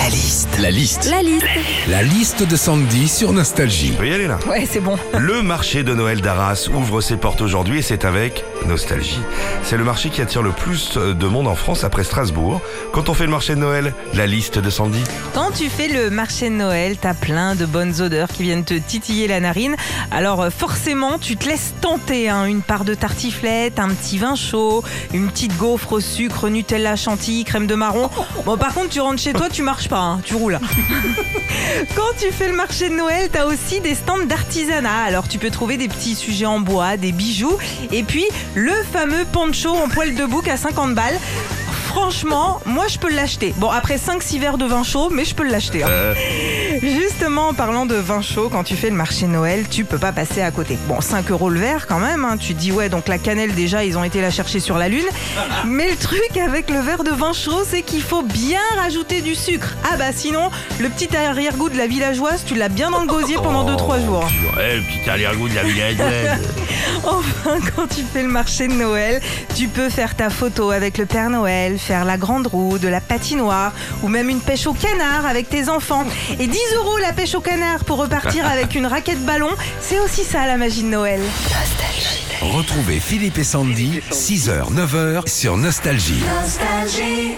La liste. La liste. La liste. La liste de Sandy sur Nostalgie. Tu peux y aller là. Ouais, c'est bon. Le marché de Noël d'Arras ouvre ses portes aujourd'hui et c'est avec nostalgie. C'est le marché qui attire le plus de monde en France après Strasbourg. Quand on fait le marché de Noël, la liste de Sandy. Quand tu fais le marché de Noël, t'as plein de bonnes odeurs qui viennent te titiller la narine. Alors euh, forcément, tu te laisses tenter. hein. Une part de tartiflette, un petit vin chaud, une petite gaufre au sucre, Nutella, chantilly, crème de marron. Bon, par contre, tu rentres chez toi, tu marches hein, tu roules. Quand tu fais le marché de Noël, t'as aussi des stands d'artisanat. Alors tu peux trouver des petits sujets en bois, des bijoux, et puis le fameux poncho en poil de bouc à 50 balles. Franchement, moi je peux l'acheter. Bon, après 5-6 verres de vin chaud, mais je peux l'acheter. hein. Euh, Justement, en parlant de vin chaud, quand tu fais le marché de Noël, tu peux pas passer à côté. Bon, 5 euros le verre quand même. hein. Tu dis, ouais, donc la cannelle, déjà, ils ont été la chercher sur la Lune. Mais le truc avec le verre de vin chaud, c'est qu'il faut bien rajouter du sucre. Ah bah sinon, le petit arrière-goût de la villageoise, tu l'as bien dans le gosier pendant 2-3 jours. Ouais, le petit arrière-goût de la village. Enfin, quand tu fais le marché de Noël, tu peux faire ta photo avec le Père Noël, faire la grande roue, de la patinoire ou même une pêche au canard avec tes enfants. Et 10 euros la pêche au canard pour repartir avec une raquette ballon, c'est aussi ça la magie de Noël. Retrouvez Philippe et Sandy, 6h, 9h sur Nostalgie. Nostalgie.